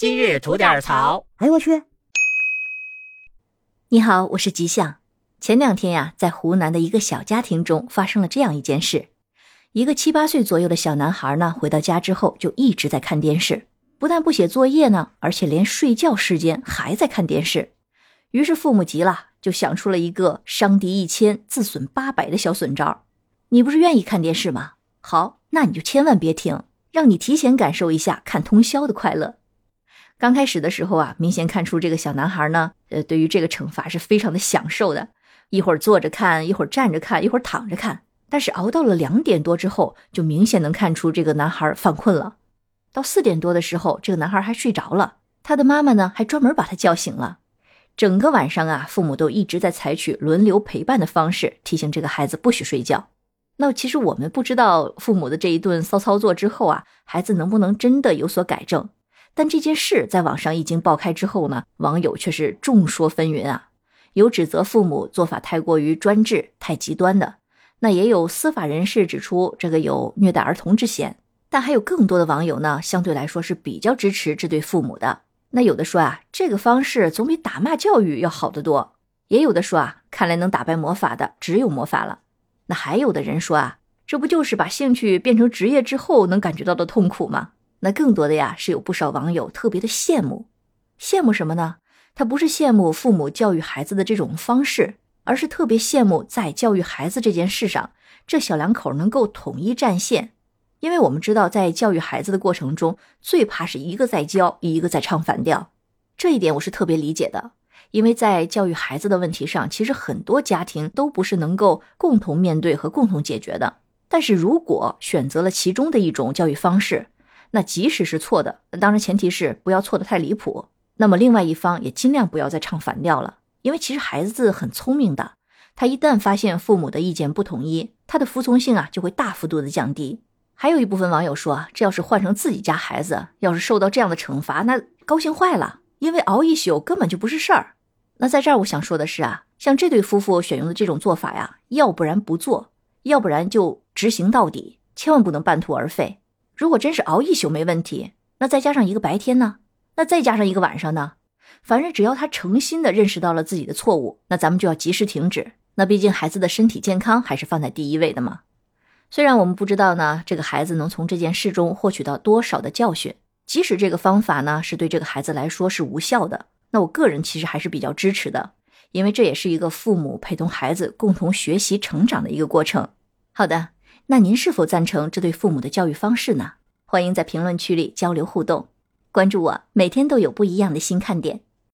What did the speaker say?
今日吐点槽。哎呦我去！你好，我是吉祥。前两天呀，在湖南的一个小家庭中发生了这样一件事：一个七八岁左右的小男孩呢，回到家之后就一直在看电视，不但不写作业呢，而且连睡觉时间还在看电视。于是父母急了，就想出了一个伤敌一千，自损八百的小损招。你不是愿意看电视吗？好，那你就千万别停，让你提前感受一下看通宵的快乐。刚开始的时候啊，明显看出这个小男孩呢，呃，对于这个惩罚是非常的享受的。一会儿坐着看，一会儿站着看，一会儿躺着看。但是熬到了两点多之后，就明显能看出这个男孩犯困了。到四点多的时候，这个男孩还睡着了，他的妈妈呢还专门把他叫醒了。整个晚上啊，父母都一直在采取轮流陪伴的方式，提醒这个孩子不许睡觉。那其实我们不知道父母的这一顿骚操作之后啊，孩子能不能真的有所改正。但这件事在网上一经爆开之后呢，网友却是众说纷纭啊，有指责父母做法太过于专制、太极端的，那也有司法人士指出这个有虐待儿童之嫌，但还有更多的网友呢，相对来说是比较支持这对父母的。那有的说啊，这个方式总比打骂教育要好得多；也有的说啊，看来能打败魔法的只有魔法了。那还有的人说啊，这不就是把兴趣变成职业之后能感觉到的痛苦吗？那更多的呀，是有不少网友特别的羡慕，羡慕什么呢？他不是羡慕父母教育孩子的这种方式，而是特别羡慕在教育孩子这件事上，这小两口能够统一战线。因为我们知道，在教育孩子的过程中，最怕是一个在教，一个在唱反调。这一点我是特别理解的，因为在教育孩子的问题上，其实很多家庭都不是能够共同面对和共同解决的。但是如果选择了其中的一种教育方式，那即使是错的，当然前提是不要错的太离谱。那么另外一方也尽量不要再唱反调了，因为其实孩子很聪明的，他一旦发现父母的意见不统一，他的服从性啊就会大幅度的降低。还有一部分网友说，这要是换成自己家孩子，要是受到这样的惩罚，那高兴坏了，因为熬一宿根本就不是事儿。那在这儿我想说的是啊，像这对夫妇选用的这种做法呀，要不然不做，要不然就执行到底，千万不能半途而废。如果真是熬一宿没问题，那再加上一个白天呢？那再加上一个晚上呢？反正只要他诚心的认识到了自己的错误，那咱们就要及时停止。那毕竟孩子的身体健康还是放在第一位的嘛。虽然我们不知道呢，这个孩子能从这件事中获取到多少的教训，即使这个方法呢是对这个孩子来说是无效的，那我个人其实还是比较支持的，因为这也是一个父母陪同孩子共同学习成长的一个过程。好的。那您是否赞成这对父母的教育方式呢？欢迎在评论区里交流互动，关注我，每天都有不一样的新看点。